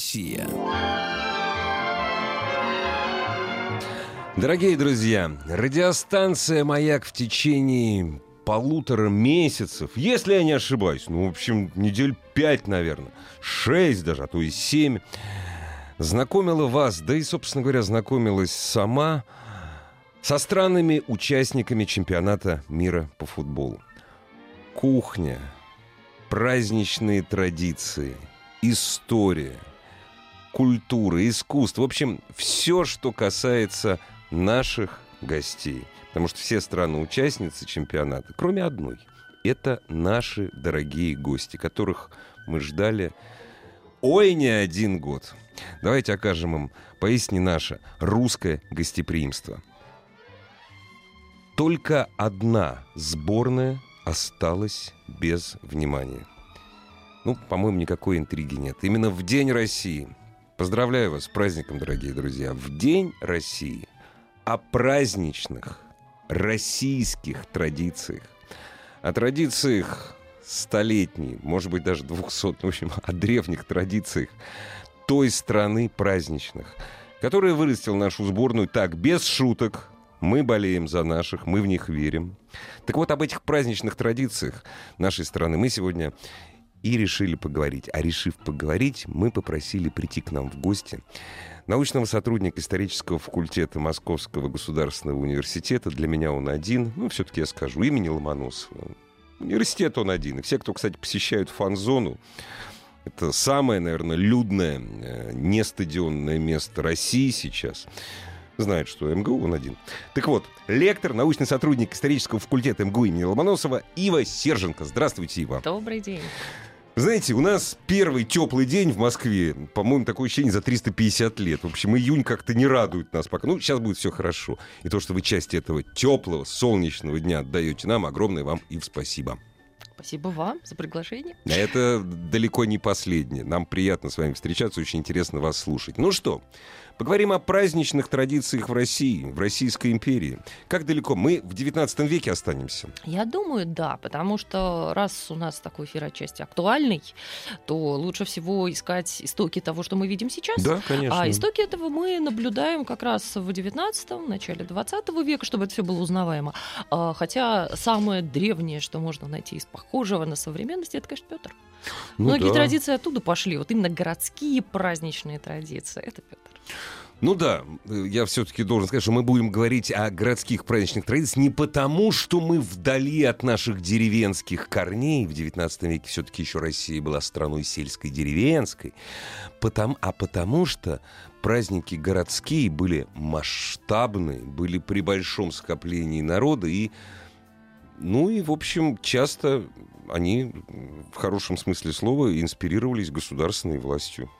Россия. Дорогие друзья, радиостанция «Маяк» в течение полутора месяцев, если я не ошибаюсь, ну, в общем, недель пять, наверное, шесть даже, а то и семь, знакомила вас, да и, собственно говоря, знакомилась сама со странными участниками чемпионата мира по футболу. Кухня, праздничные традиции, история, культура, искусство. В общем, все, что касается наших гостей. Потому что все страны-участницы чемпионата, кроме одной, это наши дорогие гости, которых мы ждали ой не один год. Давайте окажем им поистине наше русское гостеприимство. Только одна сборная осталась без внимания. Ну, по-моему, никакой интриги нет. Именно в День России. Поздравляю вас с праздником, дорогие друзья. В День России о праздничных российских традициях. О традициях столетней, может быть, даже двухсот, в общем, о древних традициях той страны праздничных, которая вырастила нашу сборную так, без шуток, мы болеем за наших, мы в них верим. Так вот, об этих праздничных традициях нашей страны мы сегодня и решили поговорить. А решив поговорить, мы попросили прийти к нам в гости научного сотрудника исторического факультета Московского государственного университета. Для меня он один, ну, все-таки я скажу, имени Ломоносова. Университет он один. И все, кто, кстати, посещают фан-зону, это самое, наверное, людное, э, не стадионное место России сейчас знают, что МГУ он один. Так вот, лектор, научный сотрудник исторического факультета МГУ имени Ломоносова Ива Серженко. Здравствуйте, Ива. Добрый день. Знаете, у нас первый теплый день в Москве, по-моему, такое ощущение за 350 лет. В общем, июнь как-то не радует нас пока. Ну, сейчас будет все хорошо. И то, что вы часть этого теплого, солнечного дня отдаете нам, огромное вам и спасибо. Спасибо вам за приглашение. А это далеко не последнее. Нам приятно с вами встречаться, очень интересно вас слушать. Ну что, Поговорим о праздничных традициях в России, в Российской империи. Как далеко? Мы в 19 веке останемся? Я думаю, да, потому что раз у нас такой эфир отчасти актуальный, то лучше всего искать истоки того, что мы видим сейчас. Да, конечно. А истоки этого мы наблюдаем как раз в 19 начале 20 века, чтобы это все было узнаваемо. А, хотя самое древнее, что можно найти из похожего на современности, это, конечно, Петр. Ну, Многие да. традиции оттуда пошли, вот именно городские праздничные традиции. Это Петр. Ну да, я все-таки должен сказать, что мы будем говорить о городских праздничных традициях не потому, что мы вдали от наших деревенских корней. В XIX веке все-таки еще Россия была страной сельской деревенской. Потому, а потому что праздники городские были масштабные, были при большом скоплении народа и ну и, в общем, часто они в хорошем смысле слова инспирировались государственной властью.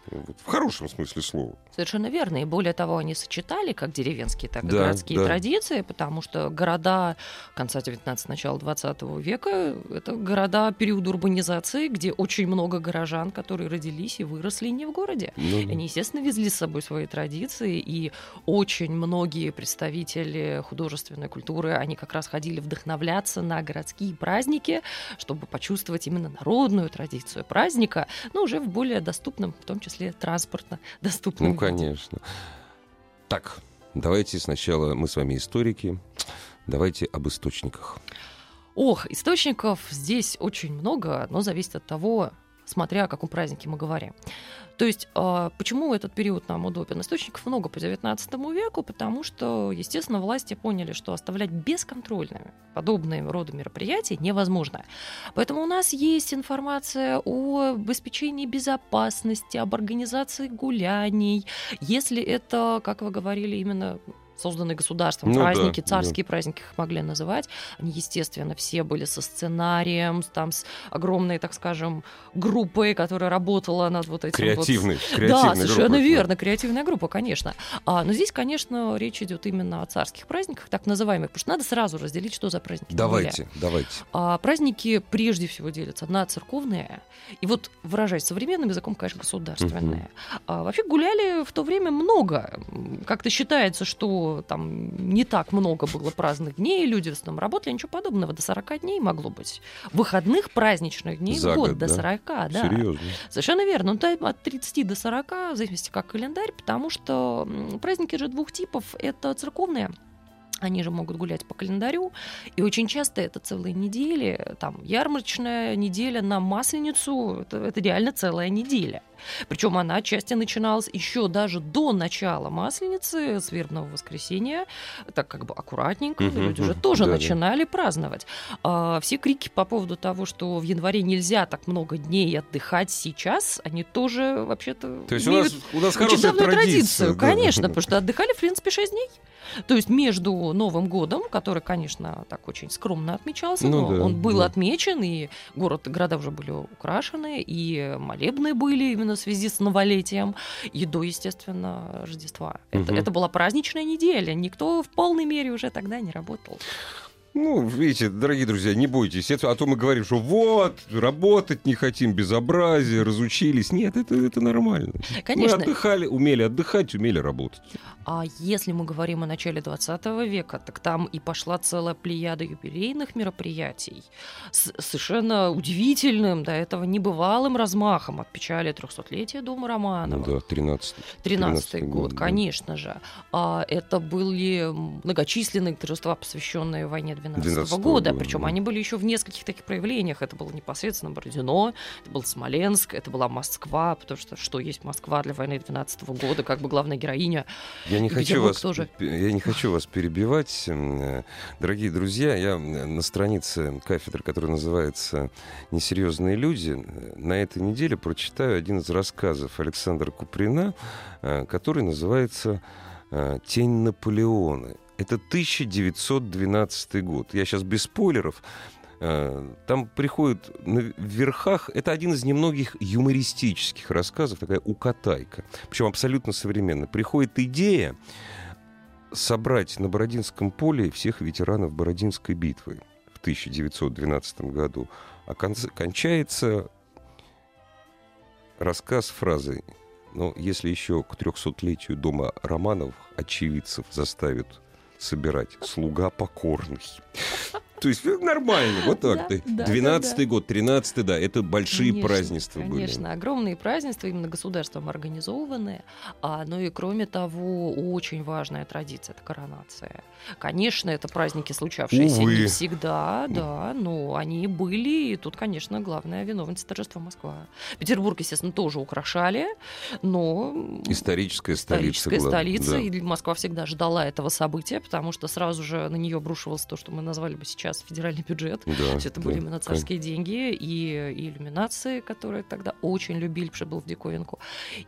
В хорошем смысле слова. Совершенно верно. И более того, они сочетали как деревенские, так и да, городские да. традиции, потому что города конца 19 начала 20 века — это города периода урбанизации, где очень много горожан, которые родились и выросли не в городе. Ну, да. Они, естественно, везли с собой свои традиции, и очень многие представители художественной культуры, они как раз ходили вдохновляться на городские праздники, чтобы почувствовать именно народную традицию праздника, но уже в более доступном, в том числе транспортно доступном. Ну, конечно. Так, давайте сначала мы с вами историки. Давайте об источниках. Ох, источников здесь очень много, но зависит от того, смотря о каком празднике мы говорим. То есть, а, почему этот период нам удобен? Источников много по XIX веку, потому что, естественно, власти поняли, что оставлять бесконтрольными подобные роды мероприятий невозможно. Поэтому у нас есть информация о обеспечении безопасности, об организации гуляний. Если это, как вы говорили, именно созданные государством ну, праздники, да, царские да. праздники их могли называть, они, естественно, все были со сценарием, там с огромной, так скажем, группой, которая работала над вот этим Креативный, вот... креативной Да, совершенно группой, верно, креативная группа, конечно. А, но здесь, конечно, речь идет именно о царских праздниках, так называемых, потому что надо сразу разделить, что за праздники. Давайте, давайте. А, праздники прежде всего делятся на церковные, и вот выражаясь современным языком, конечно, государственные. Uh-huh. А, вообще гуляли в то время много. Как-то считается, что там не так много было праздных дней, люди в основном работали, ничего подобного. До 40 дней могло быть. Выходных праздничных дней За в год, год до да? 40, да. Серьезно? Совершенно верно. Ну, от 30 до 40, в зависимости как календарь, потому что праздники же двух типов. Это церковные, они же могут гулять по календарю, и очень часто это целые недели, там ярмарочная неделя на Масленицу, это, это реально целая неделя. Причем она отчасти начиналась еще даже до начала Масленицы, с вербного воскресенья, так как бы аккуратненько, uh-huh, люди уже тоже да, начинали да. праздновать. А, все крики по поводу того, что в январе нельзя так много дней отдыхать сейчас, они тоже вообще-то То есть у нас, у нас хорошая традиция, традицию, да. конечно, потому что отдыхали, в принципе, 6 дней. То есть между Новым годом, который, конечно, так очень скромно отмечался, ну, но да, он был да. отмечен, и город, города уже были украшены, и молебны были именно в связи с новолетием, и до, естественно, Рождества. Угу. Это, это была праздничная неделя, никто в полной мере уже тогда не работал. Ну, видите, дорогие друзья, не бойтесь. Это, а то мы говорим, что вот, работать не хотим, безобразие, разучились. Нет, это, это нормально. Конечно. Мы отдыхали, умели отдыхать, умели работать. А если мы говорим о начале 20 века, так там и пошла целая плеяда юбилейных мероприятий с совершенно удивительным, до этого небывалым размахом. От печали 300-летия Дома Романова. Ну да, 13 13 год, год, конечно же. А это были многочисленные торжества, посвященные войне 12 -го года. Причем да. они были еще в нескольких таких проявлениях. Это было непосредственно Бородино, это был Смоленск, это была Москва, потому что что есть Москва для войны 12 -го года, как бы главная героиня. Я не, хочу вас, тоже. я не хочу вас перебивать. Э, дорогие друзья, я на странице кафедры, которая называется «Несерьезные люди», на этой неделе прочитаю один из рассказов Александра Куприна, э, который называется э, «Тень Наполеона». Это 1912 год. Я сейчас без спойлеров. Э, там приходит на верхах, это один из немногих юмористических рассказов, такая укатайка, причем абсолютно современная. Приходит идея собрать на Бородинском поле всех ветеранов Бородинской битвы в 1912 году. А кончается рассказ фразой но если еще к трехсотлетию дома Романовых очевидцев заставят собирать слуга покорный. То есть э, нормально, вот так. Да, 12 да, год, 13 да, это большие конечно, празднества конечно, были. Конечно, огромные празднества, именно государством организованные. А, ну и кроме того, очень важная традиция — это коронация. Конечно, это праздники, случавшиеся Увы. не всегда, да, но они были, и тут, конечно, главная виновница торжества Москва. Петербург, естественно, тоже украшали, но... Историческая столица. Историческая столица, да. и Москва всегда ждала этого события, потому что сразу же на нее обрушивалось то, что мы назвали бы сейчас сейчас федеральный бюджет. Да, Все это да, были именно царские конечно. деньги и, и иллюминации, которые тогда очень любили, потому что был в диковинку.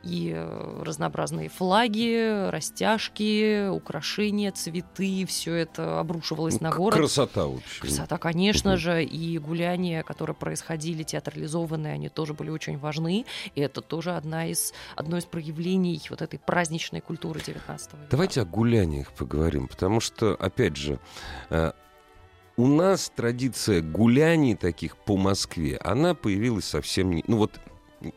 И э, разнообразные флаги, растяжки, украшения, цветы, все это обрушивалось ну, на город. Красота, в общем. Красота, конечно угу. же, и гуляния, которые происходили, театрализованные, они тоже были очень важны. И это тоже одна из, одно из проявлений вот этой праздничной культуры 19 века. Давайте о гуляниях поговорим, потому что, опять же, э, у нас традиция гуляний таких по Москве, она появилась совсем не... Ну вот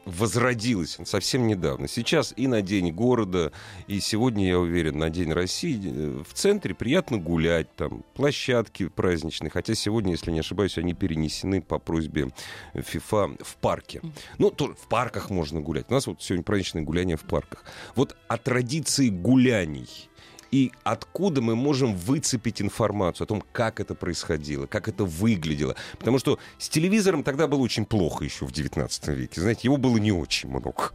возродилась совсем недавно. Сейчас и на День города, и сегодня, я уверен, на День России э, в центре приятно гулять, там площадки праздничные, хотя сегодня, если не ошибаюсь, они перенесены по просьбе ФИФА в парке. Ну, то в парках можно гулять. У нас вот сегодня праздничное гуляние в парках. Вот о традиции гуляний и откуда мы можем выцепить информацию о том, как это происходило, как это выглядело. Потому что с телевизором тогда было очень плохо еще в 19 веке. Знаете, его было не очень много.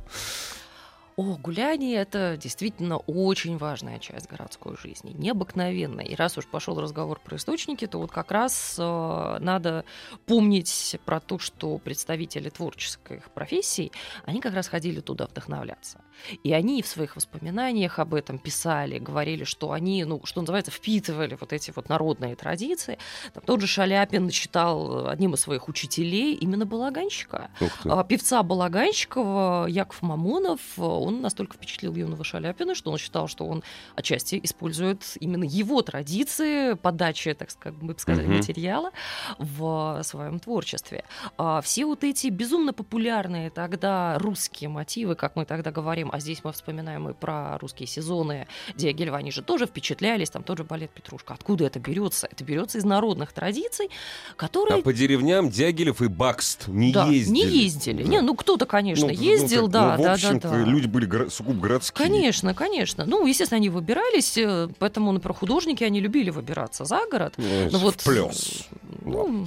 О, гуляние — это действительно очень важная часть городской жизни, необыкновенная. И раз уж пошел разговор про источники, то вот как раз э, надо помнить про то, что представители творческих профессий, они как раз ходили туда вдохновляться. И они в своих воспоминаниях об этом писали, говорили, что они, ну, что называется, впитывали вот эти вот народные традиции. Там тот же Шаляпин читал одним из своих учителей именно балаганщика. А, певца Балаганщикова Яков Мамонов, он настолько впечатлил юного Шаляпина, что он считал, что он отчасти использует именно его традиции подачи, так как мы бы сказали, угу. материала в своем творчестве. А все вот эти безумно популярные тогда русские мотивы, как мы тогда говорим, а здесь мы вспоминаем и про русские сезоны Диагилева, они же тоже впечатлялись, там тот же балет Петрушка. Откуда это берется? Это берется из народных традиций, которые... А по деревням Дягилев и Бакст не да, ездили. не ездили. Да. Не, ну кто-то, конечно, ну, ездил, ну, да, ну, да, да, да. люди были горо- сугубо городские. Конечно, конечно. Ну, естественно, они выбирались, э, поэтому, например, художники, они любили выбираться за город. Ну, Но вот, плюс. Ну,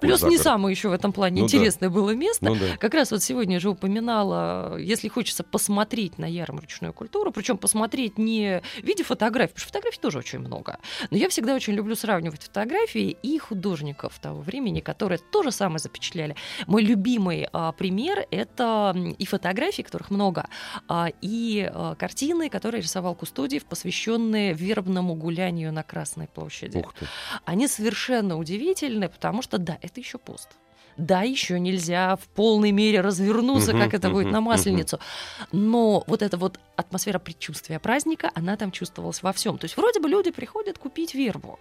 плюс не самое еще в этом плане ну, интересное да. было место. Ну, да. Как раз вот сегодня я же упоминала, если хочется посмотреть на ярмарочную культуру, причем посмотреть не в виде фотографий, потому что фотографий тоже очень много. Но я всегда очень люблю сравнивать фотографии и художников того времени, которые то же самое запечатляли. Мой любимый а, пример — это и фотографии, которых много, и а, картины, которые рисовал Кустодиев, посвященные вербному гулянию на Красной площади. Они совершенно удивительны, потому что, да, это еще пост да, еще нельзя в полной мере развернуться, как это будет на Масленицу, но вот эта вот атмосфера предчувствия праздника, она там чувствовалась во всем. То есть вроде бы люди приходят купить вербу,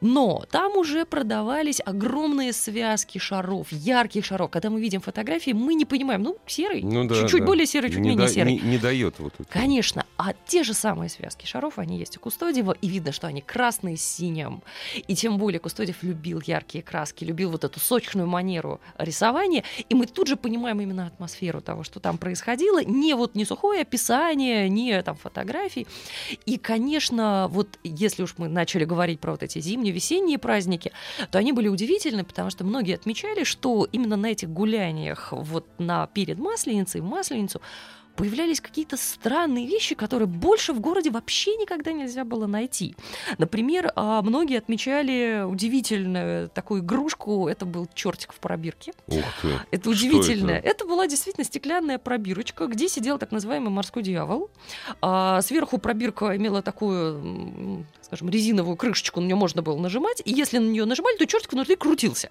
но там уже продавались огромные связки шаров, ярких шаров. Когда мы видим фотографии, мы не понимаем, ну, серый, ну, да, чуть-чуть да. более серый, чуть не менее да, серый. Не, не дает вот это. Конечно, а те же самые связки шаров, они есть у Кустодиева, и видно, что они красные с синим. И тем более Кустодиев любил яркие краски, любил вот эту сочную манеру манеру рисования, и мы тут же понимаем именно атмосферу того, что там происходило, не вот не сухое описание, не там фотографии. И, конечно, вот если уж мы начали говорить про вот эти зимние, весенние праздники, то они были удивительны, потому что многие отмечали, что именно на этих гуляниях вот на перед Масленицей, в Масленицу, появлялись какие-то странные вещи, которые больше в городе вообще никогда нельзя было найти. Например, а, многие отмечали удивительную такую игрушку. Это был чертик в пробирке. Ух ты. Это удивительно. Это? это была действительно стеклянная пробирочка, где сидел так называемый морской дьявол. А сверху пробирка имела такую, скажем, резиновую крышечку, на нее можно было нажимать. И если на нее нажимали, то чертик внутри крутился.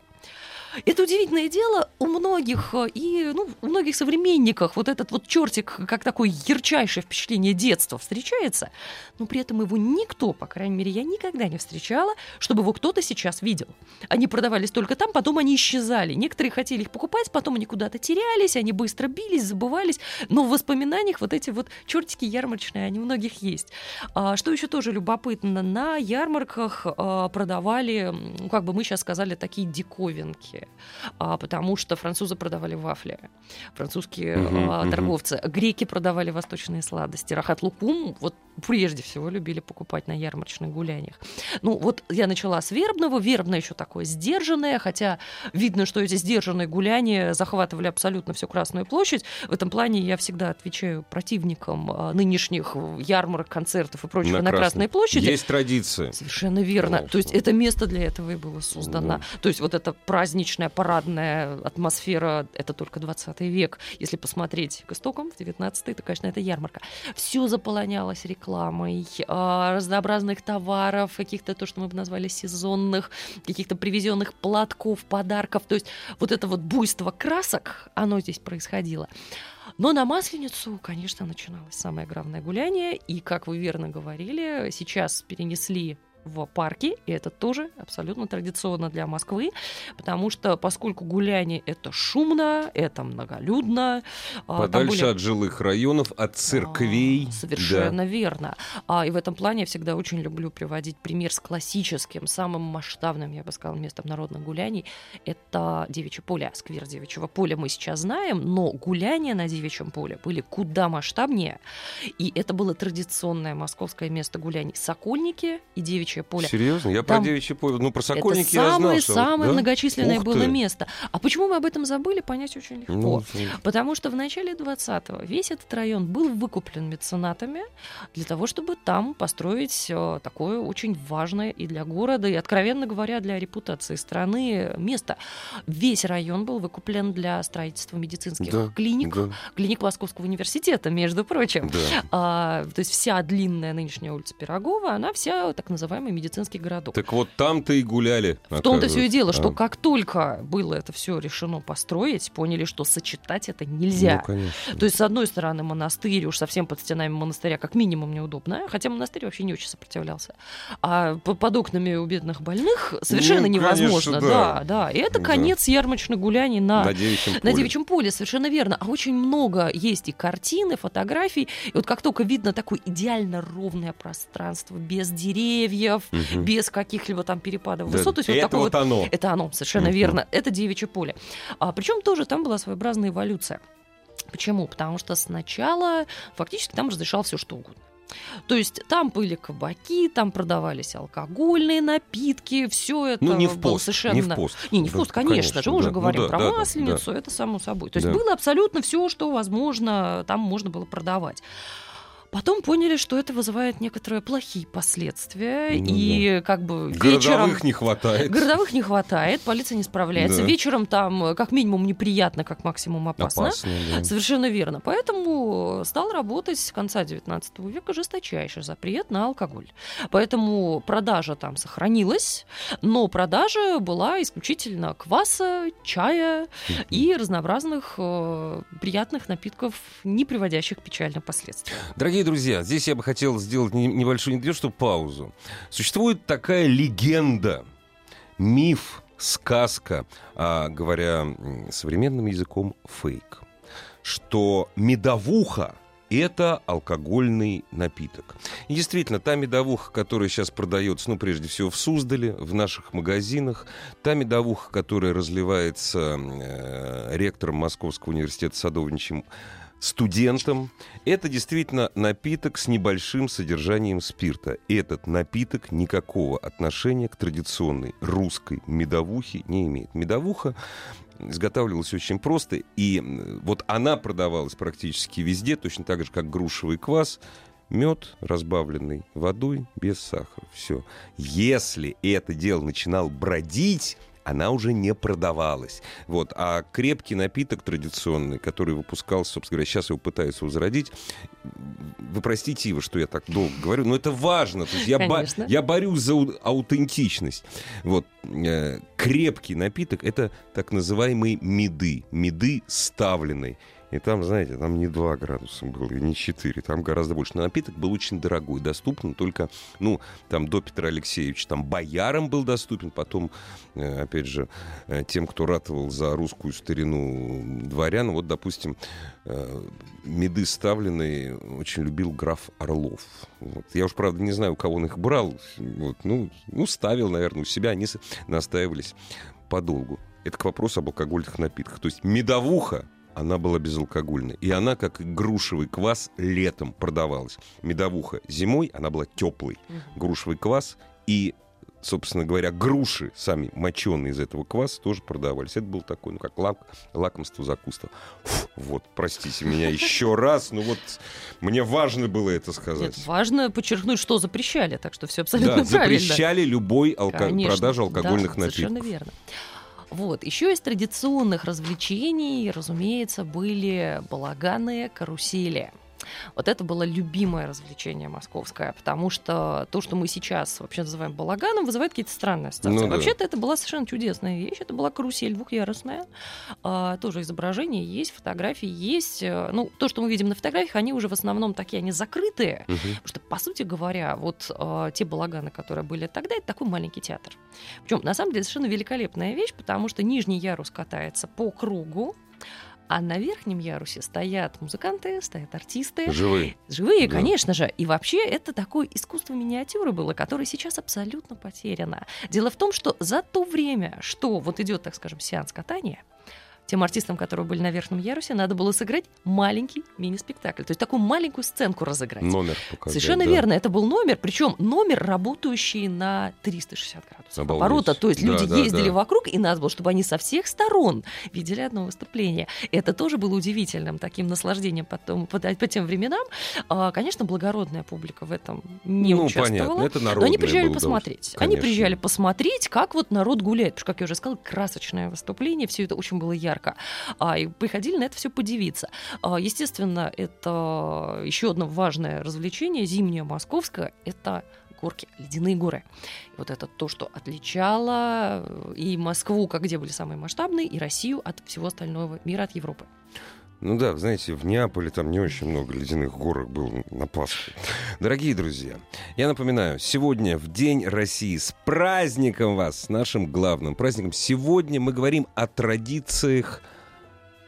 Это удивительное дело у многих э, и ну, у многих современников вот этот вот чертик как такое ярчайшее впечатление детства встречается, но при этом его никто, по крайней мере, я никогда не встречала, чтобы его кто-то сейчас видел. Они продавались только там, потом они исчезали. Некоторые хотели их покупать, потом они куда-то терялись, они быстро бились, забывались, но в воспоминаниях вот эти вот чертики ярмарочные, они у многих есть. А, что еще тоже любопытно, на ярмарках а, продавали, как бы мы сейчас сказали, такие диковинки а, потому что французы продавали вафли, французские угу, а, торговцы, угу. греки продавали восточные сладости, рахат лукум вот прежде всего любили покупать на ярмарочных гуляниях. Ну вот я начала с вербного, вербное еще такое сдержанное, хотя видно, что эти сдержанные гуляния захватывали абсолютно всю Красную площадь. В этом плане я всегда отвечаю противникам а, нынешних ярмарок, концертов и прочего на, на Красной площади. Есть традиция. Совершенно верно. Конечно. То есть это место для этого и было создано. Да. То есть вот это праздничное праздничная, парадная атмосфера, это только 20 век. Если посмотреть к истокам, в 19 то, конечно, это ярмарка. Все заполонялось рекламой, а, разнообразных товаров, каких-то, то, что мы бы назвали сезонных, каких-то привезенных платков, подарков. То есть вот это вот буйство красок, оно здесь происходило. Но на Масленицу, конечно, начиналось самое главное гуляние. И, как вы верно говорили, сейчас перенесли в парке, и это тоже абсолютно традиционно для Москвы, потому что поскольку гуляние это шумно, это многолюдно. А, Подальше были... от жилых районов, от церквей. А, совершенно да. верно. А, и в этом плане я всегда очень люблю приводить пример с классическим, самым масштабным, я бы сказала, местом народных гуляний. Это Девичье поле, сквер Девичьего поля мы сейчас знаем, но гуляния на Девичьем поле были куда масштабнее, и это было традиционное московское место гуляний. Сокольники и Девичье девичье поле. Серьезно? Я Там- про девичье поле, ну про Сокольники это я знал, самое, самое да? многочисленное Ух было ты. место. А почему мы об этом забыли, понять очень легко. Ну, Потому что в начале 20-го весь этот район был выкуплен меценатами для того, чтобы там построить э, такое очень важное и для города, и, откровенно говоря, для репутации страны место. Весь район был выкуплен для строительства медицинских Да, клиник, да, клиник Московского университета, между прочим. да. А, то есть вся длинная нынешняя улица Пирогова, она вся так называемый медицинский городок. Так вот там-то и гуляли. В том-то все и дело, что А. как только было это все решено построить, поняли, что сочетать это Ну, нельзя. конечно. То есть, с одной стороны, монастырь, уж совсем под стенами монастыря, как минимум, неудобно, хотя монастырь вообще не очень сопротивлялся. А по- под окнами у бедных больных совершенно Ну, конечно, невозможно. да. да, да. И это Да. конец ярмарочных гуляний на На девичьем на поле. девичьем поле, совершенно верно. А очень много есть и картины, фотографий. И вот как только видно такое идеально ровное пространство, без деревьев, Мгм. без каких-либо там перепадов Да, высот, то есть вот это такое вот вот оно. это оно, совершенно Мгм. верно. Это девичье поле. А, причем тоже там была своеобразная эволюция. Почему? Потому что сначала фактически там разрешал все что угодно. То есть там были кабаки, там продавались алкогольные напитки, все это Ну, не в было пост. совершенно... Не в пост. Не, не в Да, пост, конечно, же, мы уже да. Ну говорим да, про да, да, масленицу, это само собой. То есть Да. было абсолютно все, что возможно, там можно было продавать. Потом поняли, что это вызывает некоторые плохие последствия, Ну и как бы вечером... Городовых не хватает. Городовых не хватает, полиция не справляется. Да. Вечером там э, как минимум неприятно, как максимум опасно. Опасно, да. Совершенно верно. Поэтому стал работать с конца 19 века жесточайший запрет на алкоголь. Поэтому продажа там сохранилась, но продажа была исключительно кваса, чая и разнообразных э, приятных напитков, не приводящих к печальным последствиям. Дорогие друзья, здесь я бы хотел сделать не- небольшую, не то что паузу. Существует такая легенда, миф, сказка, а, говоря современным языком, фейк, что медовуха это алкогольный напиток. И действительно, та медовуха, которая сейчас продается, ну, прежде всего, в Суздале, в наших магазинах, та медовуха, которая разливается э, ректором Московского университета садовничьим студентам, это действительно напиток с небольшим содержанием спирта. Этот напиток никакого отношения к традиционной русской медовухе не имеет. Медовуха изготавливалась очень просто, и вот она продавалась практически везде, точно так же, как грушевый квас, мед, разбавленный водой, без сахара. Все. Если это дело начинал бродить, она уже не продавалась. Вот. А крепкий напиток традиционный, который выпускался, собственно говоря, сейчас его пытаются возродить, вы простите его, что я так долго говорю, но это важно. То есть я, Конечно. я борюсь за ау- аутентичность. Вот. э, крепкий напиток — это так называемые меды. Меды ставленные. И там, знаете, там не 2 градуса было, и не 4, там гораздо больше. Но напиток был очень дорогой, доступен только, ну, там до Петра Алексеевича, там боярам был доступен, потом, э, опять же, э, тем, кто ратовал за русскую старину дворян, вот, допустим, э, меды ставленные очень любил граф Орлов. Вот. Я уж, правда, не знаю, у кого он их брал, вот, ну, ну, ставил, наверное, у себя, они настаивались подолгу. Это к вопросу об алкогольных напитках. То есть медовуха, она была безалкогольной. И она, как грушевый квас, летом продавалась. Медовуха зимой, она была теплой. Грушевый квас и, собственно говоря, груши, сами моченые из этого кваса, тоже продавались. Это был такой, ну, как лак, лакомство, закуска. Вот, простите меня еще раз, но вот мне важно было это сказать. Нет, важно подчеркнуть, что запрещали, так что все абсолютно Да, правильно. запрещали любой алко- продажу алкогольных да, Совершенно напитков. верно. Вот. Еще из традиционных развлечений, разумеется, были балаганы, карусели. Вот это было любимое развлечение московское, потому что то, что мы сейчас вообще называем балаганом, вызывает какие-то странные ассоциации. Ну да. Вообще-то это была совершенно чудесная вещь. Это была карусель двухъярусная. А, тоже изображение есть, фотографии есть. Э, Ну, то, что мы видим на фотографиях, они уже в основном такие, они закрытые. Мгм. Потому что, по сути говоря, вот э, те балаганы, которые были тогда, это такой маленький театр. Причем, на самом деле, совершенно великолепная вещь, потому что нижний ярус катается по кругу, а на верхнем ярусе стоят музыканты, стоят артисты. Живые. Живые, Да. конечно же. И вообще это такое искусство миниатюры было, которое сейчас абсолютно потеряно. Дело в том, что за то время, что вот идет, так скажем, сеанс катания, тем артистам, которые были на верхнем ярусе, надо было сыграть маленький мини-спектакль. То есть такую маленькую сценку разыграть. Номер показать, Совершенно да. верно. Это был номер, причем номер, работающий на 360 градусов Обалдеть. оборота. То есть Да, люди да, ездили да. вокруг, и надо было, чтобы они со всех сторон видели одно выступление. Это тоже было удивительным таким наслаждением потом, по, по тем временам. А, конечно, благородная публика в этом не ну, участвовала. понятно, это Но они приезжали посмотреть. Они конечно. приезжали посмотреть, как вот народ гуляет. Потому что, как я уже сказала, красочное выступление, все это очень было ярко. А, и приходили на это все подивиться. А, естественно, это еще одно важное развлечение, зимнее московское, это горки, ледяные горы. И вот это то, что отличало э, и Москву, как где были самые масштабные, и Россию от всего остального мира, от Европы. Ну да, знаете, в Неаполе там не очень много ледяных горок было на Пасху. Дорогие друзья, я напоминаю, сегодня в День России с праздником вас, с нашим главным праздником. Сегодня мы говорим о традициях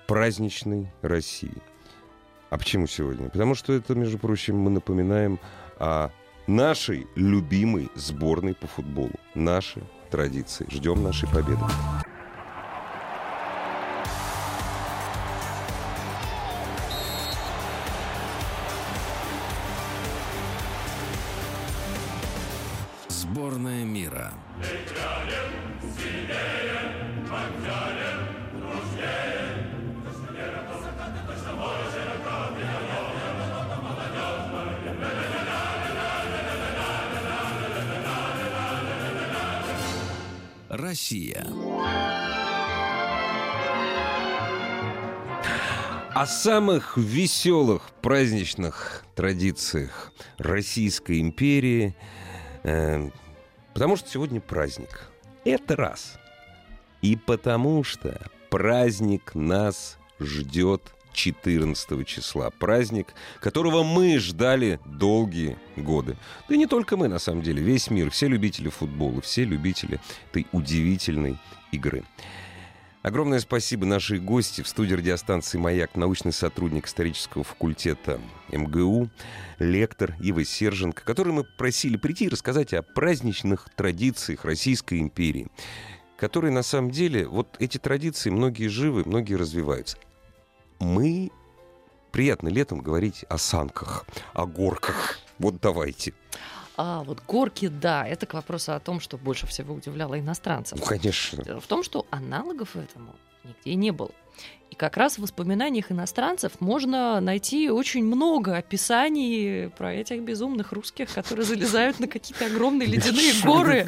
праздничной России. А почему сегодня? Потому что это, между прочим, мы напоминаем о нашей любимой сборной по футболу. Наши традиции. Ждем нашей победы. О самых веселых праздничных традициях Российской империи, э, потому что сегодня праздник. Это раз. И потому что праздник нас ждет 14 числа. Праздник, которого мы ждали долгие годы. Да и не только мы, на самом деле. Весь мир, все любители футбола, все любители этой удивительной игры. Огромное спасибо нашей гости в студии радиостанции «Маяк», научный сотрудник исторического факультета МГУ, лектор Ива Серженко, который мы просили прийти и рассказать о праздничных традициях Российской империи, которые на самом деле, вот эти традиции, многие живы, многие развиваются. Мы приятно летом говорить о санках, о горках. Вот давайте. А вот горки, да, это к вопросу о том, что больше всего удивляло иностранцев. Ну, конечно. Дело в том, что аналогов этому нигде не было. И как раз в воспоминаниях иностранцев можно найти очень много описаний про этих безумных русских, которые залезают на какие-то огромные ледяные горы.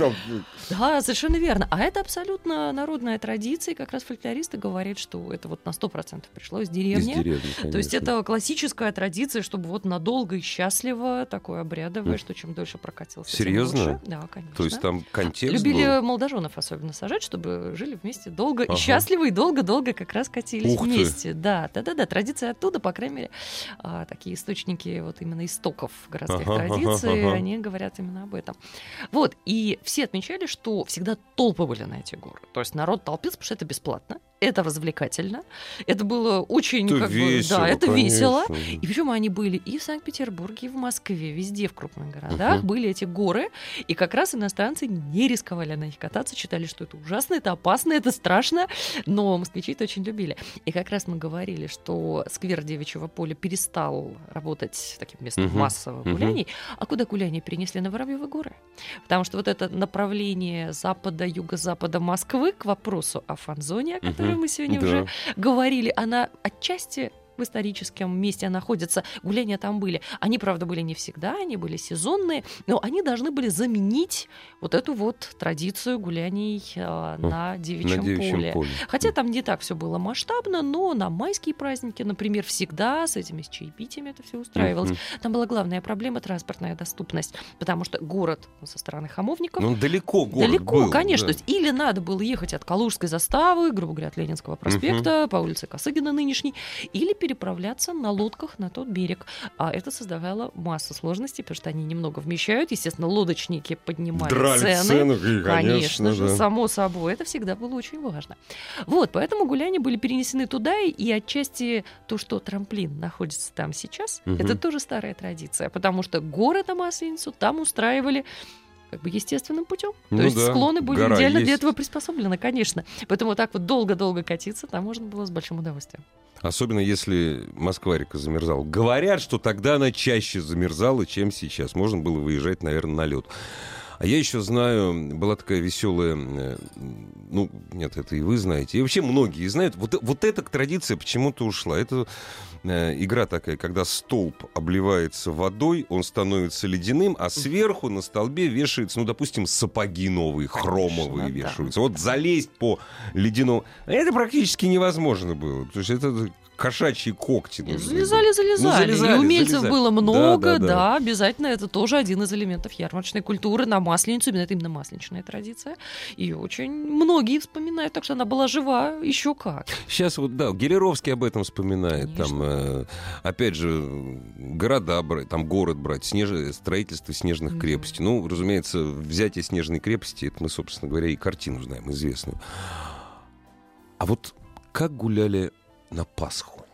Да, совершенно верно. А это абсолютно народная традиция. И как раз фольклористы говорят, что это вот на 100% пришло из Из деревни. деревни, То есть это классическая традиция, чтобы вот надолго и счастливо такое обрядовое, что чем дольше прокатился, Серьезно? Да, конечно. То есть там контекст Любили молодоженов особенно сажать, чтобы жили вместе долго и счастливо, и долго-долго как раз катились Ух ты. вместе. Да, да, да, да. Традиция оттуда, по крайней мере, а, такие источники вот именно истоков городских Ага, ага, традиций, ага. они говорят именно об этом. Вот, и все отмечали, что всегда толпы были на эти горы. То есть народ толпился, потому что это бесплатно, это развлекательно, это было очень, Это как бы, весело, да, это конечно. весело. И причем они были и в Санкт-Петербурге, и в Москве, везде в крупных городах Мгм. были эти горы, и как раз иностранцы не рисковали на них кататься, считали, что это ужасно, это опасно, это страшно, но москвичи это очень любили. И как раз мы говорили, что сквер Девичьего поля перестал работать таким местом Мгм. массовых Мгм. гуляний, а куда гуляния перенесли на Воробьевы горы? Потому что вот это направление запада, юго-запада Москвы к вопросу о фан-зоне, о которой мы сегодня Да. уже говорили, она отчасти в историческом месте находится. Гуляния там были. Они, правда, были не всегда, они были сезонные, но они должны были заменить вот эту вот традицию гуляний э, на девичьем, На девичьем поле. поле. Хотя там не так все было масштабно, но на майские праздники, например, всегда с этими с чаепитиями это все устраивалось. Мгм. Там была главная проблема транспортная доступность, потому что город со стороны хамовников Ну, далеко город Далеко, был, конечно. да. То есть или надо было ехать от Калужской заставы, грубо говоря, от Ленинского проспекта по улице Косыгина нынешней, или переправляться на лодках на тот берег. А это создавало массу сложностей, потому что они немного вмещают. Естественно, лодочники поднимали Драли цены. цены, и, Конечно, же, да. само собой, это всегда было очень важно. Вот, поэтому гуляния были перенесены туда, и- отчасти то, что трамплин находится там сейчас, Мгм. это тоже старая традиция, потому что горы на Масленицу там устраивали как бы естественным путем. Ну То есть да, склоны были гора идеально для есть. этого приспособлены, конечно. Поэтому так вот долго-долго катиться там можно было с большим удовольствием. Особенно если Москва-река замерзала. Говорят, что тогда она чаще замерзала, чем сейчас. Можно было выезжать, наверное, на лед. А я еще знаю, была такая веселая, э, ну, нет, это и вы знаете, и вообще многие знают, вот, вот эта традиция почему-то ушла. Это э, игра такая, когда столб обливается водой, он становится ледяным, а сверху на столбе вешается, ну, допустим, сапоги новые, хромовые Конечно, да. вешаются. Вот залезть по ледяному... Это практически невозможно было, потому что это кошачьи когти. были. Залезали, залезали. Ну, залезали, и умельцев залезали. было много, Да, да, да, да. обязательно. Это тоже один из элементов ярмарочной культуры на Масленицу. Именно это именно масленичная традиция. Ее очень многие вспоминают, так что она была жива еще как. Сейчас вот, да, Гелеровский об этом вспоминает. Конечно. Там, э, опять же, города брать, там город брать, снеж... строительство снежных Мгм. крепостей. Ну, разумеется, взятие снежной крепости, это мы, собственно говоря, и картину знаем известную. А вот как гуляли на Пасху?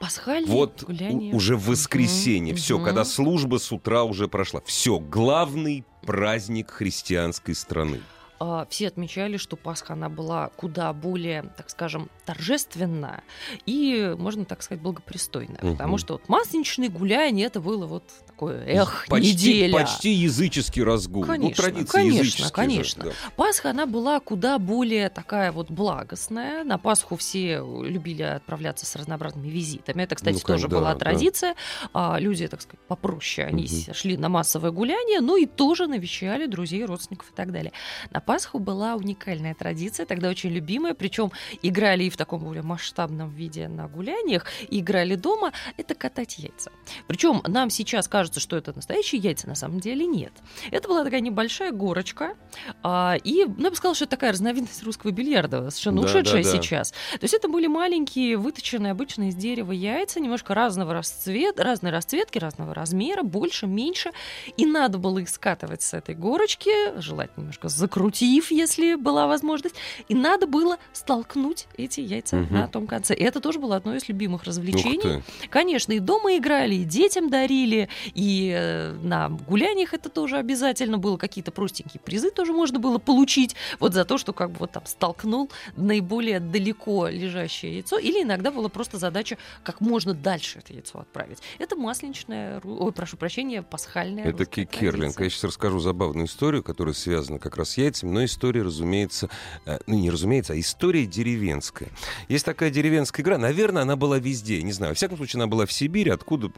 Пасхальные Вот гуляния. уже в воскресенье. Мгм, Все, мгм. когда служба с утра уже прошла. Все, главный праздник христианской страны. а, все отмечали, что Пасха она была куда более, так скажем, торжественная и, можно так сказать, благопристойная. Мгм. Потому что вот масленичные гуляния это было вот такое, эх, почти, неделя. почти языческий разгул. Конечно, ну, конечно, языческие же, конечно. да. Пасха, она была куда более такая вот благостная. На Пасху все любили отправляться с разнообразными визитами. Это, кстати, Ну, конечно, тоже да, была да. традиция. А, люди, так сказать, попроще, они с- шли на массовое гуляние, ну и тоже навещали друзей, родственников и так далее. На Пасху была уникальная традиция, тогда очень любимая, причем играли и в таком более масштабном виде на гуляниях, и играли дома, это катать яйца. Причем нам сейчас кажется, что это настоящие яйца, на самом деле нет. Это была такая небольшая горочка, а, и ну, я бы сказала, что это такая разновидность русского бильярда, совершенно Да, ушедшая да, да. сейчас. То есть это были маленькие, выточенные обычно из дерева яйца, немножко разного расцвет, разной расцветки, разного размера, больше, меньше. И надо было их скатывать с этой горочки, желательно немножко закрутив, если была возможность. И надо было столкнуть эти яйца Мгм. на том конце. И это тоже было одно из любимых развлечений. Конечно, и дома играли, и детям дарили, и э, на гуляниях это тоже обязательно было. Какие-то простенькие призы тоже можно было получить вот за то, что как бы вот там столкнул наиболее далеко лежащее яйцо. Или иногда была просто задача как можно дальше это яйцо отправить. Это масленичная, ру- ой, прошу прощения, пасхальная Это русская Ки Керлинг. традиция. Я сейчас расскажу забавную историю, которая связана как раз с яйцами, но история, разумеется, э, ну не разумеется, а история деревенская. Есть такая деревенская игра, наверное, она была везде, не знаю. Во всяком случае, она была в Сибири, откуда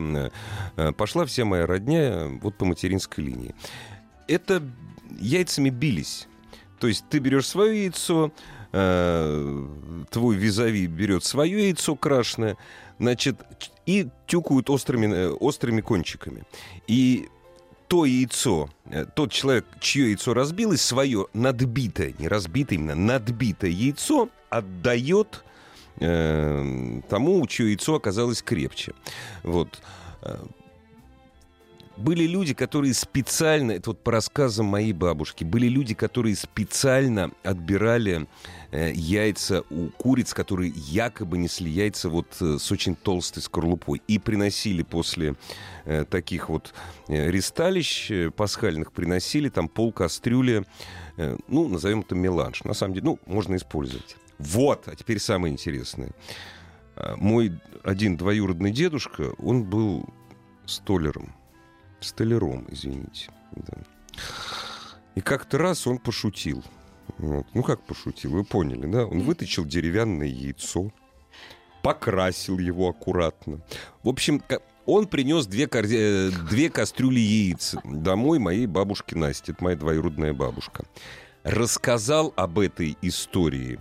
э, пошла вся моя родня вот по материнской линии. Это яйцами бились. То есть ты берешь свое яйцо, э, твой визави берет свое яйцо крашеное, значит, и тюкают острыми, э, острыми кончиками. И то яйцо, э, тот человек, чье яйцо разбилось, свое надбитое, не разбитое именно, надбитое яйцо отдает э, тому, чье яйцо оказалось крепче. Вот. Э, Были люди, которые специально, это вот по рассказам моей бабушки, были люди, которые специально отбирали э, яйца у куриц, которые якобы несли яйца вот э, с очень толстой скорлупой и приносили после э, таких вот э, ресталищ э, пасхальных, приносили там пол кастрюли, э, ну, назовем это меланж. На самом деле, ну, можно использовать. Вот, а теперь самое интересное. А, Мой один двоюродный дедушка, он был столером. Столяром, извините. да. И как-то раз он пошутил. Вот. Ну, как пошутил, вы поняли, да? Он выточил деревянное яйцо, покрасил его аккуратно. В общем, он принес две, корзе- э, две кастрюли яиц домой моей бабушке Насте. Это моя двоюродная бабушка. Рассказал об этой истории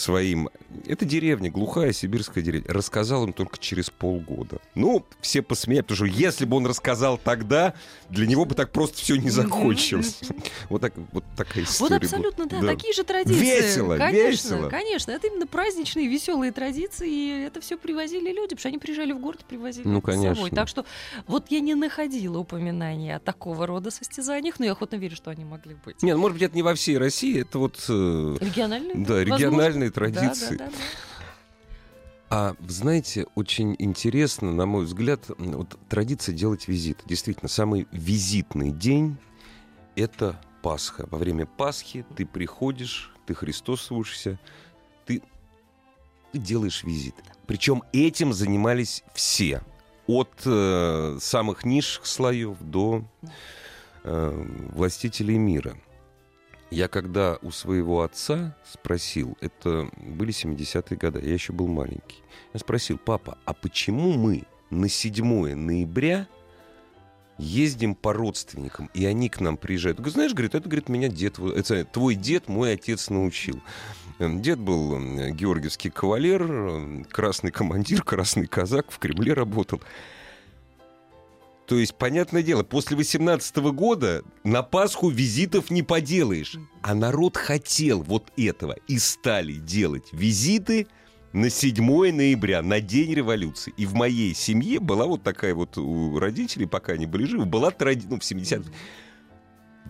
своим... Это деревня, глухая сибирская деревня. Рассказал им только через полгода. Ну, все посмеялись, потому что если бы он рассказал тогда, для него бы так просто все не закончилось. Вот, так, вот такая история. Вот абсолютно, да, Да. такие же традиции. Весело, конечно, весело. Конечно, это именно праздничные, веселые традиции, и это все привозили люди, потому что они приезжали в город, привозили Ну, это с собой. конечно. Так что вот я не находила упоминания о такого рода состязаниях, но я охотно верю, что они могли быть. Нет, ну, может быть, это не во всей России, это вот... э, Региональные? Да, региональные Да, традиции. да, да, да. А, вы знаете, очень интересно, на мой взгляд, вот традиция делать визит. Действительно, самый визитный день это Пасха. Во время Пасхи ты приходишь, ты христосуешься, ты, ты делаешь визит. Причем этим занимались все. От э, самых низших слоев до э, властителей мира. Я когда у своего отца спросил, это были 70-е годы, я еще был маленький, я спросил, папа, а почему мы на 7 ноября ездим по родственникам, и они к нам приезжают. Говорит, знаешь, говорит, это, говорит, меня дед, это твой дед, мой отец научил. Эм, дед был эм, георгиевский кавалер, эм, красный командир, красный казак, в Кремле работал. То есть, понятное дело, после 18 года на Пасху визитов не поделаешь. А народ хотел вот этого. И стали делать визиты на 7 ноября, на День революции. И в моей семье была вот такая вот у родителей, пока они были живы, была традиция, ну, в 70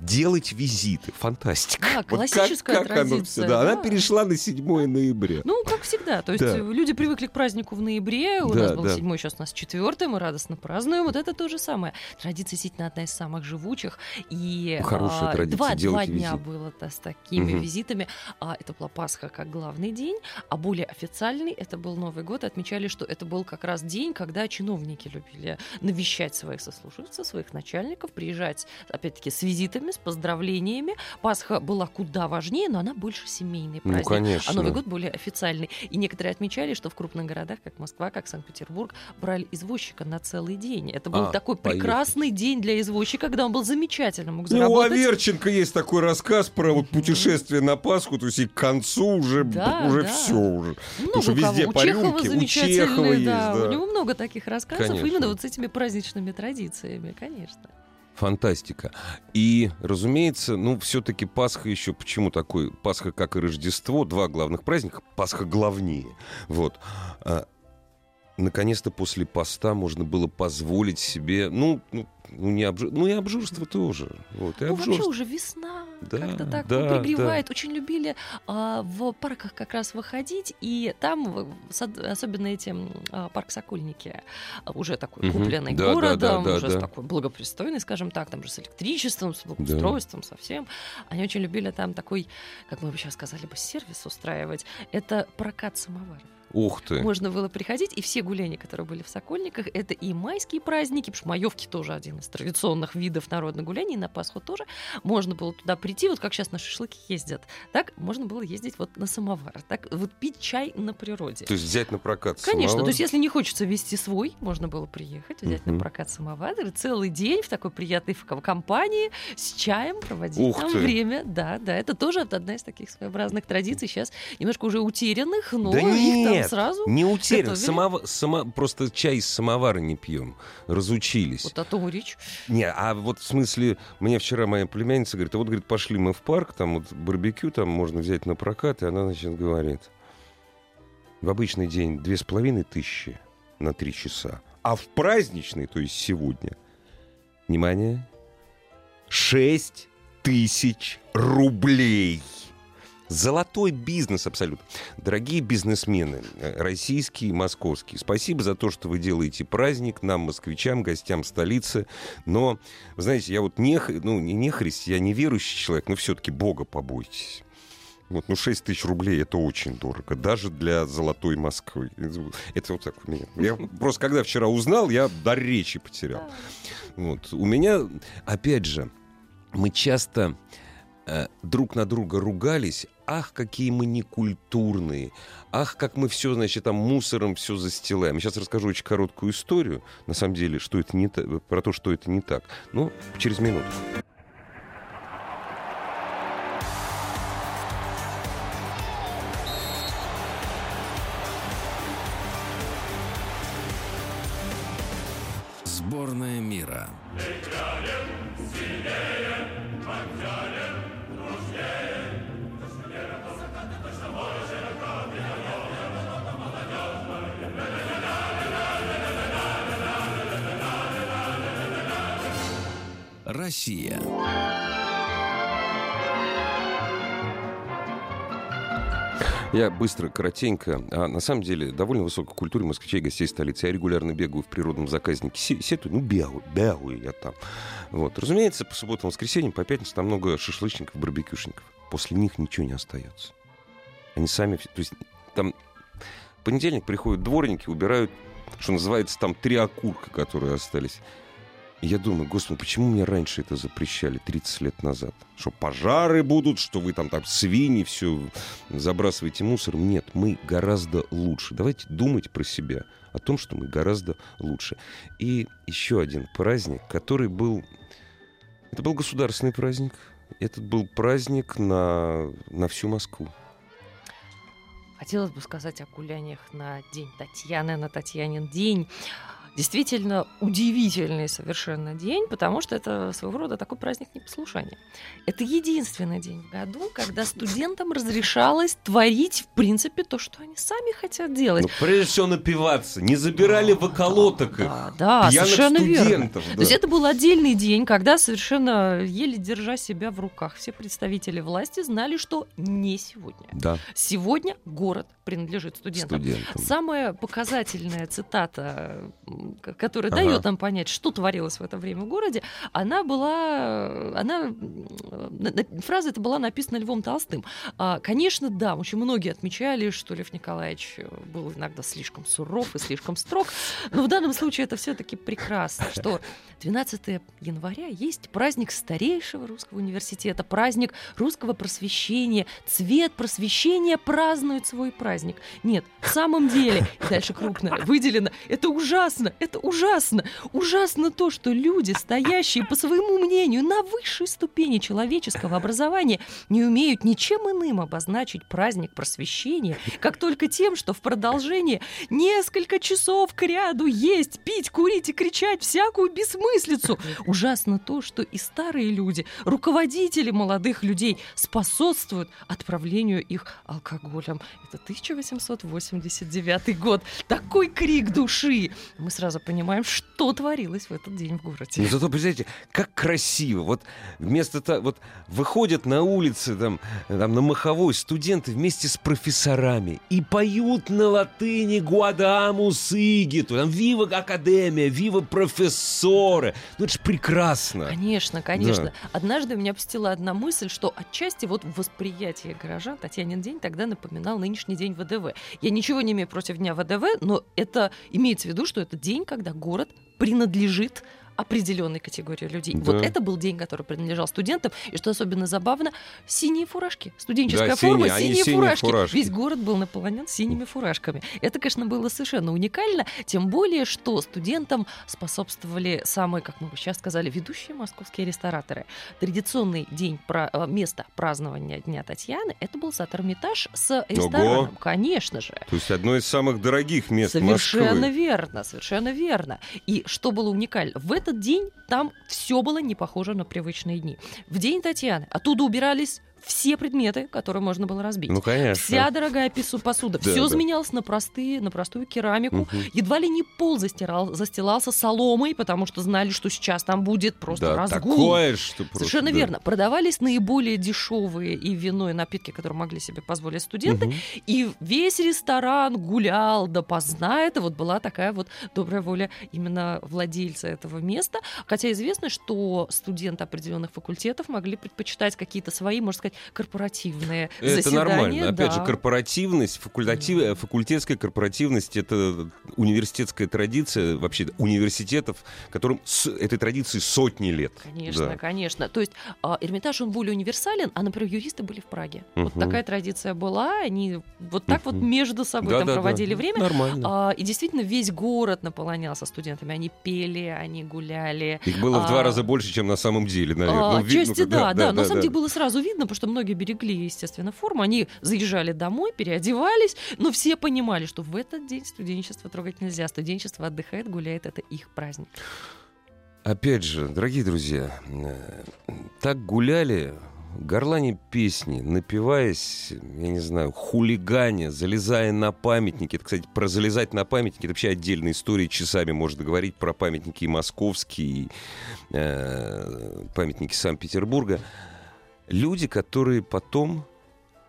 делать визиты. Фантастика. Да, классическая вот как, как традиция. Оно все, да. Да. Она перешла на 7 ноября. Ну, как всегда. То есть да. люди привыкли к празднику в ноябре. У да, нас был да. 7 сейчас у нас 4 мы радостно празднуем. Вот это то же самое. Традиция действительно одна из самых живучих. И Хорошая а, традиция. Два, два визит. дня было -то с такими угу. визитами. А, это была Пасха как главный день. А более официальный это был Новый год. Отмечали, что это был как раз день, когда чиновники любили навещать своих сослуживцев, своих начальников, приезжать, опять-таки, с визитами с поздравлениями. Пасха была куда важнее, но она больше семейный ну, праздник. Ну, конечно. А Новый год более официальный. И некоторые отмечали, что в крупных городах, как Москва, как Санкт-Петербург, брали извозчика на целый день. Это был а, такой поехали. прекрасный день для извозчика, когда он был замечательным, мог заработать. Ну, у Аверченко есть такой рассказ про вот путешествие на Пасху, то есть и к концу уже, да, уже да. все уже. Много Потому что везде у порюки, у Чехова есть. Да, да. У него много таких рассказов конечно. именно вот с этими праздничными традициями, конечно. Фантастика. И, разумеется, ну, все-таки Пасха еще почему такой? Пасха, как и Рождество, два главных праздника. Пасха главнее. Вот. А, наконец-то после поста можно было позволить себе, ну, ну ну, не обжу... ну и обжорство тоже. Вот, и ну, обжорство. вообще уже весна. Да, как-то так да, ну, пригревает. Да. Очень любили а, в парках как раз выходить. И там, особенно эти а, парк Сокольники, уже такой угу. купленный да, городом, да, да, уже да, такой благопристойный, скажем так, там же с электричеством, с благоустройством да. совсем. Они очень любили там такой, как мы бы сейчас сказали бы, сервис устраивать. Это прокат самоваров. Ух ты. Можно было приходить, и все гуляния, которые были в Сокольниках, это и майские праздники, потому что маевки тоже один из традиционных видов народных гуляний, на Пасху тоже. Можно было туда прийти, вот как сейчас на шашлыки ездят. Так можно было ездить вот на самовар, так вот пить чай на природе. То есть взять на прокат Конечно, самовар? то есть если не хочется вести свой, можно было приехать, взять uh-huh. на прокат самовар, и целый день в такой приятной компании с чаем проводить Ух там ты. время. Да, да, это тоже одна из таких своеобразных традиций, сейчас немножко уже утерянных, но да их нет. там нет, сразу не утерян. Самов... Само... Просто чай из самовара не пьем. Разучились. Вот о том речь. Не, а вот в смысле, мне вчера моя племянница говорит, а вот, говорит, пошли мы в парк, там вот барбекю там можно взять на прокат, и она, значит, говорит, в обычный день две с половиной тысячи на три часа, а в праздничный, то есть сегодня, внимание, шесть тысяч рублей. Золотой бизнес абсолютно. Дорогие бизнесмены, э, российские и московские, спасибо за то, что вы делаете праздник нам, москвичам, гостям столицы. Но, знаете, я вот не, ну, не, христиан, не верующий человек, но все-таки Бога побойтесь. Вот, ну, 6 тысяч рублей это очень дорого, даже для золотой Москвы. Это вот так у меня. Я просто когда вчера узнал, я до речи потерял. Вот. У меня, опять же, мы часто э, друг на друга ругались, ах, какие мы некультурные, ах, как мы все, значит, там мусором все застилаем. Я сейчас расскажу очень короткую историю, на самом деле, что это не про то, что это не так. Ну, через минуту. Быстро, коротенько. А на самом деле, довольно высокой культуре москвичей гостей столицы. Я регулярно бегаю в природном заказнике. Сетую, ну, бегаю, бегаю я там. Вот. Разумеется, по субботам, воскресеньям, по пятницам там много шашлычников, барбекюшников. После них ничего не остается. Они сами... То есть там в понедельник приходят дворники, убирают, что называется, там три окурка, которые остались. Я думаю, господи, почему мне раньше это запрещали 30 лет назад? Что пожары будут, что вы там, там свиньи, все забрасываете мусором. Нет, мы гораздо лучше. Давайте думать про себя, о том, что мы гораздо лучше. И еще один праздник, который был... Это был государственный праздник. Это был праздник на, на всю Москву. Хотелось бы сказать о гуляниях на День Татьяны, на Татьянин день действительно удивительный совершенно день, потому что это своего рода такой праздник непослушания. Это единственный день в году, когда студентам разрешалось творить, в принципе, то, что они сами хотят делать. Но ну, прежде всего напиваться. Не забирали да, в околоток да, их. Да, да совершенно верно. Да. То есть это был отдельный день, когда совершенно еле держа себя в руках, все представители власти знали, что не сегодня. Да. Сегодня город принадлежит студентам. студентам. Самая показательная цитата которая ага. дает нам понять, что творилось в это время в городе, она была, она, фраза эта была написана Львом Толстым. А, конечно, да, очень многие отмечали, что Лев Николаевич был иногда слишком суров и слишком строг, но в данном случае это все-таки прекрасно, что 12 января есть праздник старейшего русского университета, праздник русского просвещения, цвет просвещения празднует свой праздник. Нет, в самом деле, дальше крупно выделено, это ужасно, это ужасно. Ужасно то, что люди, стоящие, по своему мнению, на высшей ступени человеческого образования, не умеют ничем иным обозначить праздник просвещения, как только тем, что в продолжение несколько часов к ряду есть, пить, курить и кричать всякую бессмыслицу. Ужасно то, что и старые люди, руководители молодых людей способствуют отправлению их алкоголем. Это 1889 год. Такой крик души. Мы сразу понимаем, что творилось в этот день в городе. Но зато, представляете, как красиво. Вот вместо того, вот выходят на улицы, там, там на Маховой студенты вместе с профессорами и поют на латыни Гуадамус Игиту, там Вива Академия, Вива профессоры. Ну это же прекрасно. Конечно, конечно. Да. Однажды меня посетила одна мысль, что отчасти вот восприятие горожан Татьянин день тогда напоминал нынешний день ВДВ. Я ничего не имею против дня ВДВ, но это имеется в виду, что это день день, когда город принадлежит определенной категории людей. Да. Вот это был день, который принадлежал студентам. И что особенно забавно, синие фуражки. Студенческая да, форма, синие, синие, синие фуражки. фуражки. Весь город был наполнен синими фуражками. Это, конечно, было совершенно уникально, тем более, что студентам способствовали самые, как мы бы сейчас сказали, ведущие московские рестораторы. Традиционный день, про, э, место празднования Дня Татьяны, это был Сатармитаж с рестораном, Ого. конечно же. То есть одно из самых дорогих мест Совершенно Москвы. верно, совершенно верно. И что было уникально? В этот день там все было не похоже на привычные дни. В день Татьяны оттуда убирались все предметы, которые можно было разбить. Ну, конечно. Вся дорогая посуда. Да, все да. заменялось на, простые, на простую керамику. Угу. Едва ли не пол застирал, застилался соломой, потому что знали, что сейчас там будет просто да, разгул. Такое, что просто, Совершенно да. верно. Продавались наиболее дешевые и вино, и напитки, которые могли себе позволить студенты. Угу. И весь ресторан гулял допоздна. Это вот была такая вот добрая воля именно владельца этого места. Хотя известно, что студенты определенных факультетов могли предпочитать какие-то свои, можно сказать, сказать, корпоративные это заседания. Это нормально. Опять же, корпоративность, факультатив, mm. факультетская корпоративность — это университетская традиция вообще университетов, которым с этой традиции сотни лет. Конечно, да. конечно. То есть э, Эрмитаж, он более универсален, а, например, юристы были в Праге. Uh-huh. Вот такая традиция была, они вот так uh-huh. вот между собой да, там да, проводили да. время. Нормально. А, и действительно весь город наполнялся студентами. Они пели, они гуляли. Их было а, в два раза больше, чем на самом деле, наверное. А, ну, отчасти ну, да, да, да, да. Но на самом деле было сразу видно, потому что многие берегли, естественно, форму. Они заезжали домой, переодевались, но все понимали, что в этот день студенчество трогать нельзя. Студенчество отдыхает, гуляет, это их праздник. Опять же, дорогие друзья, э, так гуляли, горлане песни, напиваясь, я не знаю, хулигане, залезая на памятники. Это, кстати, про залезать на памятники, это вообще отдельная история, часами можно говорить про памятники и московские, и э, памятники Санкт-Петербурга люди, которые потом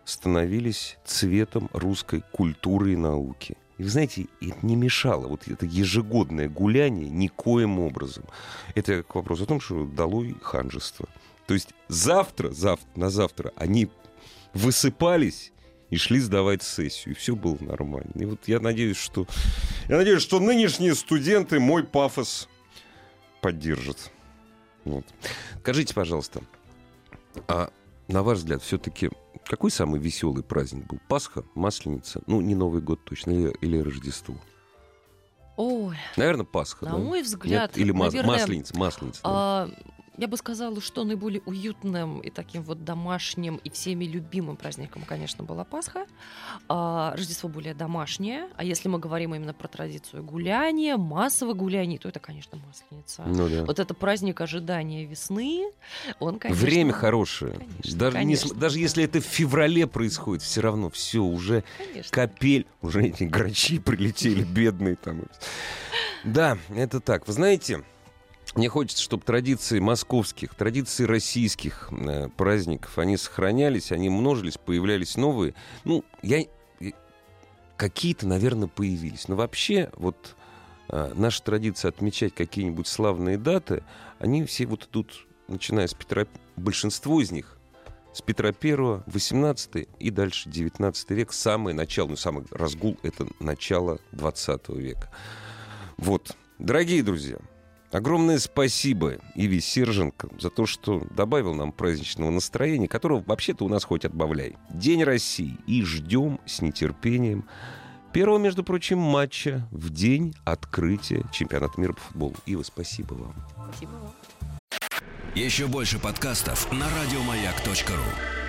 становились цветом русской культуры и науки. И вы знаете, это не мешало, вот это ежегодное гуляние никоим образом. Это к вопросу о том, что долой ханжество. То есть завтра, завтра, на завтра они высыпались и шли сдавать сессию, и все было нормально. И вот я надеюсь, что я надеюсь, что нынешние студенты мой пафос поддержат. Вот. Скажите, пожалуйста, а на ваш взгляд, все-таки какой самый веселый праздник был? Пасха, Масленица? Ну, не Новый год точно, или, или Рождество? Ой. Наверное, Пасха. На да? мой взгляд, Нет? Или наверное, Масленица, Масленица. Да. Я бы сказала, что наиболее уютным и таким вот домашним и всеми любимым праздником, конечно, была Пасха. А, Рождество более домашнее. А если мы говорим именно про традицию гуляния, массового гуляния, то это, конечно, Масленица. Ну, да. Вот это праздник ожидания весны, он, конечно... Время хорошее. Конечно, даже, конечно, не, даже да. если это в феврале происходит, все равно все уже Конечно. капель, уже эти грачи прилетели, бедные там. Да, это так. Вы знаете, мне хочется, чтобы традиции московских, традиции российских э, праздников, они сохранялись, они множились, появлялись новые. Ну, я... Какие-то, наверное, появились. Но вообще, вот э, наша традиция отмечать какие-нибудь славные даты, они все вот идут, начиная с Петра... Большинство из них с Петра Первого, 18 и дальше 19 век, самое начало, ну, самый разгул — это начало 20 века. Вот, дорогие друзья, огромное спасибо Иве Серженко за то, что добавил нам праздничного настроения, которого вообще-то у нас хоть отбавляй. День России. И ждем с нетерпением первого, между прочим, матча в день открытия чемпионата мира по футболу. Ива, спасибо вам. Спасибо вам. Еще больше подкастов на радиомаяк.ру.